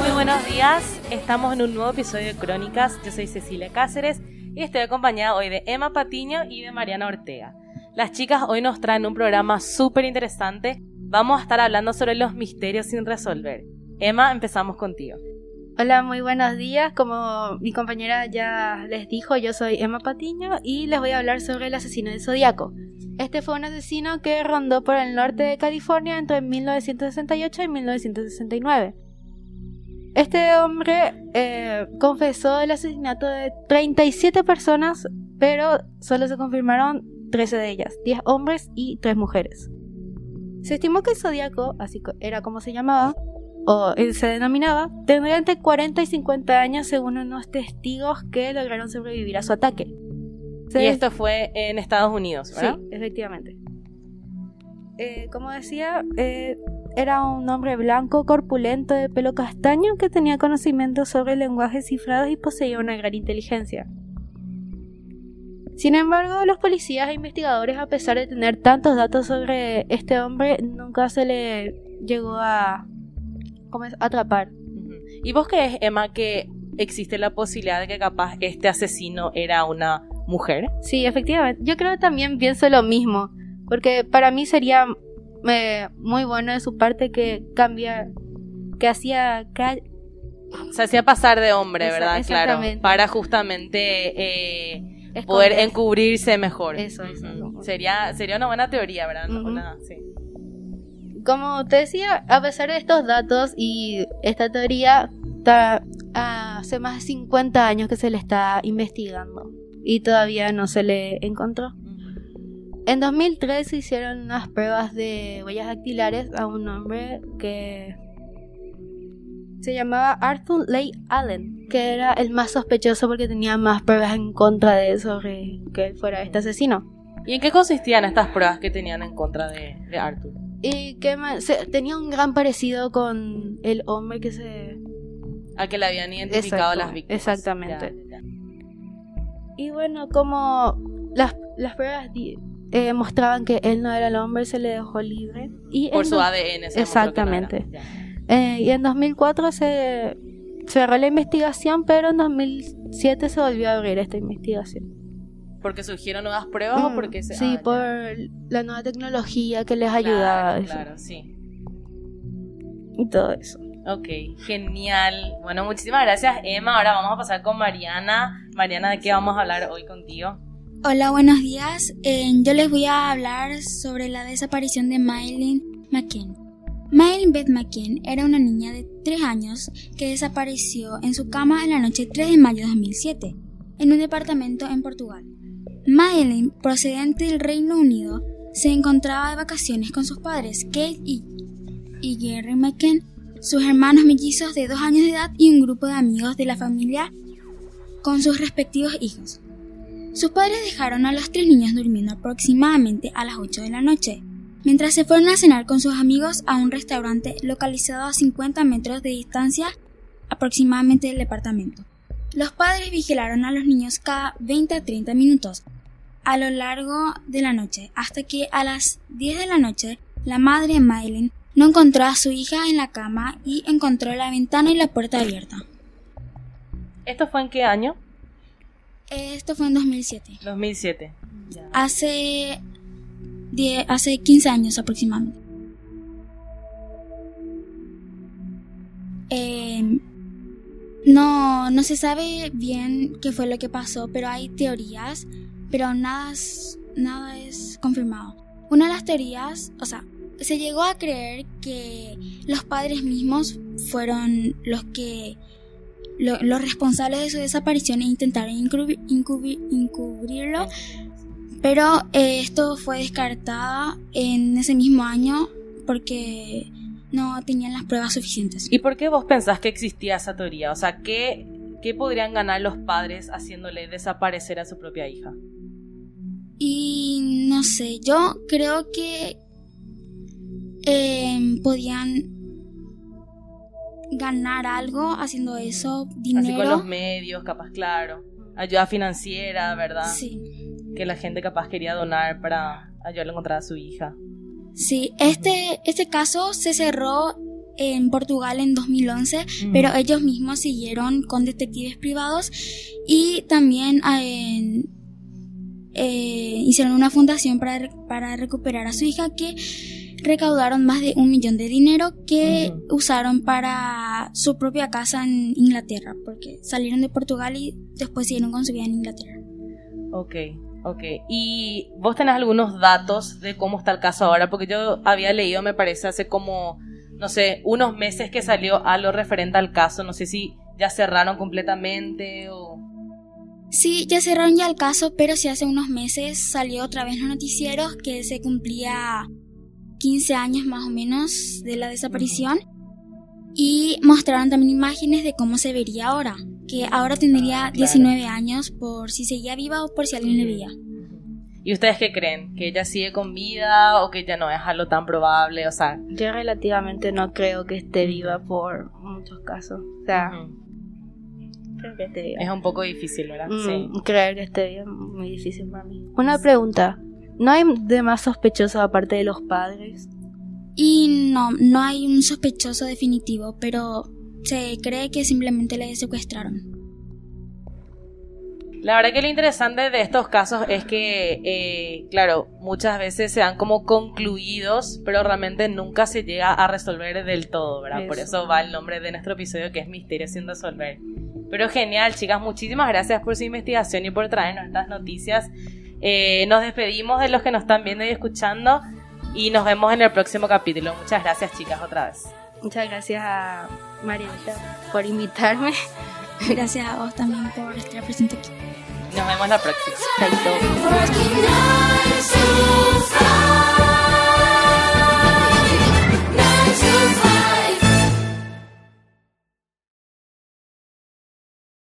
Muy buenos días, estamos en un nuevo episodio de Crónicas. Yo soy Cecilia Cáceres y estoy acompañada hoy de Emma Patiño y de Mariana Ortega. Las chicas hoy nos traen un programa súper interesante. Vamos a estar hablando sobre los misterios sin resolver. Emma, empezamos contigo. Hola, muy buenos días. Como mi compañera ya les dijo, yo soy Emma Patiño y les voy a hablar sobre el asesino de Zodíaco. Este fue un asesino que rondó por el norte de California entre 1968 y 1969. Este hombre eh, confesó el asesinato de 37 personas, pero solo se confirmaron 13 de ellas, 10 hombres y 3 mujeres. Se estimó que el Zodíaco, así era como se llamaba, o se denominaba, tendría entre 40 y 50 años según unos testigos que lograron sobrevivir a su ataque. y esto fue en Estados Unidos, ¿verdad? Sí, efectivamente. Eh, como decía, eh, era un hombre blanco, corpulento, de pelo castaño, que tenía conocimientos sobre lenguajes cifrados y poseía una gran inteligencia. Sin embargo, los policías e investigadores, a pesar de tener tantos datos sobre este hombre, nunca se le llegó a, atrapar. ¿Y vos crees, Emma, que existe la posibilidad de que capaz este asesino era una mujer? Sí, efectivamente. Yo creo que también pienso lo mismo, porque para mí sería eh, muy bueno de su parte que cambia, que hacía... Se hacía pasar de hombre, ¿verdad? Claro. Para justamente... Eh, poder encubrirse mejor. Eso, eso. Sería, sería una buena teoría, ¿verdad? Como te decía, a pesar de estos datos y esta teoría, hace más de 50 años que se le está investigando y todavía no se le encontró. En 2003 se hicieron unas pruebas de huellas dactilares a un hombre que se llamaba Arthur Leigh Allen, que era el más sospechoso porque tenía más pruebas en contra de eso que él fuera este asesino. ¿Y en qué consistían estas pruebas que tenían en contra de, Arthur? Y que tenía un gran parecido con el hombre que se... A que le habían identificado las víctimas. Exactamente. Y bueno, como las, las pruebas eh, mostraban que él no era el hombre, se le dejó libre. Y Por su ADN. exactamente. Eh, y en 2004 se cerró la investigación, pero en 2007 se volvió a abrir esta investigación. ¿Porque surgieron nuevas pruebas o mm, porque se.? Sí, ah, por la nueva tecnología que les ayudaba. Claro, sí. Y todo eso. Ok, genial. Bueno, muchísimas gracias, Emma. Ahora vamos a pasar con Mariana. Mariana, ¿de qué vamos a hablar hoy contigo? Hola, buenos días. Eh, yo les voy a hablar sobre la desaparición de Maylin McKen. Maylin Beth McKen era una niña de 3 años que desapareció en su cama en la noche 3 de mayo de 2007, en un departamento en Portugal. Madeline, procedente del Reino Unido, se encontraba de vacaciones con sus padres, Kate y, Gary McKen, sus hermanos mellizos de 2 años de edad y un grupo de amigos de la familia con sus respectivos hijos. Sus padres dejaron a los tres niños durmiendo aproximadamente a las 8 de la noche, mientras se fueron a cenar con sus amigos a un restaurante localizado a 50 metros de distancia aproximadamente del departamento. Los padres vigilaron a los niños cada 20 a 30 minutos a lo largo de la noche, hasta que a las 10 de la noche la madre Maylin no encontró a su hija en la cama y encontró la ventana y la puerta abierta. ¿Esto fue en qué año? Esto fue en 2007. 2007. Hace hace 15 años aproximadamente. Em, no, no se sabe bien qué fue lo que pasó, pero hay teorías, pero nada es, nada es confirmado. Una de las teorías, o sea, se llegó a creer que los padres mismos fueron los que los responsables de su desaparición e intentaron encubrirlo pero eh, esto fue descartado en ese mismo año porque no tenían las pruebas suficientes. ¿Y por qué vos pensás que existía esa teoría? O sea, ¿qué, qué podrían ganar los padres haciéndole desaparecer a su propia hija? Y no sé, yo creo que em, podían ganar algo haciendo eso, dinero. Así con los medios, capaz, claro. Ayuda financiera, ¿verdad? Sí. Que la gente capaz quería donar para ayudarle a encontrar a su hija. Sí, este, este caso se cerró en Portugal en 2011, Mm. pero ellos mismos siguieron con detectives privados y también eh, eh, hicieron una fundación para, para recuperar a su hija que recaudaron más de un millón de dinero que usaron para su propia casa en Inglaterra, porque salieron de Portugal y después siguieron con su vida en Inglaterra. Ok, ok. ¿Y vos tenés algunos datos de cómo está el caso ahora? Porque yo había leído, me parece, hace como, no sé, unos meses que salió algo referente al caso. No sé si ya cerraron completamente o... Sí, ya cerraron ya el caso, pero sí hace unos meses salió otra vez en los noticieros que se cumplía 15 años más o menos de la desaparición y mostraron también imágenes de cómo se vería ahora, que ahora tendría Ah, claro. 19 años por si seguía viva o por si alguien le veía. ¿Y ustedes qué creen? ¿Que ella sigue con vida o que ya no es algo tan probable? O sea... Yo relativamente no creo que esté viva por muchos casos. O sea. Creo que esté viva. Es un poco difícil, ¿verdad? Mm, Sí. Creer que esté es muy difícil para mí. Una pregunta. ¿No hay demás sospechosos aparte de los padres? Y no, no hay un sospechoso definitivo, pero se cree que simplemente le secuestraron. La verdad que lo interesante de estos casos es que, eh, claro, muchas veces se dan como concluidos, pero realmente nunca se llega a resolver del todo, ¿verdad? Por Eso. eso va el nombre de nuestro episodio que es Misterio sin resolver. Pero genial, chicas, muchísimas gracias por su investigación y por traernos estas noticias. Eh, nos despedimos de los que nos están viendo y escuchando y nos vemos en el próximo capítulo. Muchas gracias, chicas, otra vez. Muchas gracias a Marielita por invitarme. Gracias a vos también por estar presente aquí. Nos vemos la próxima. On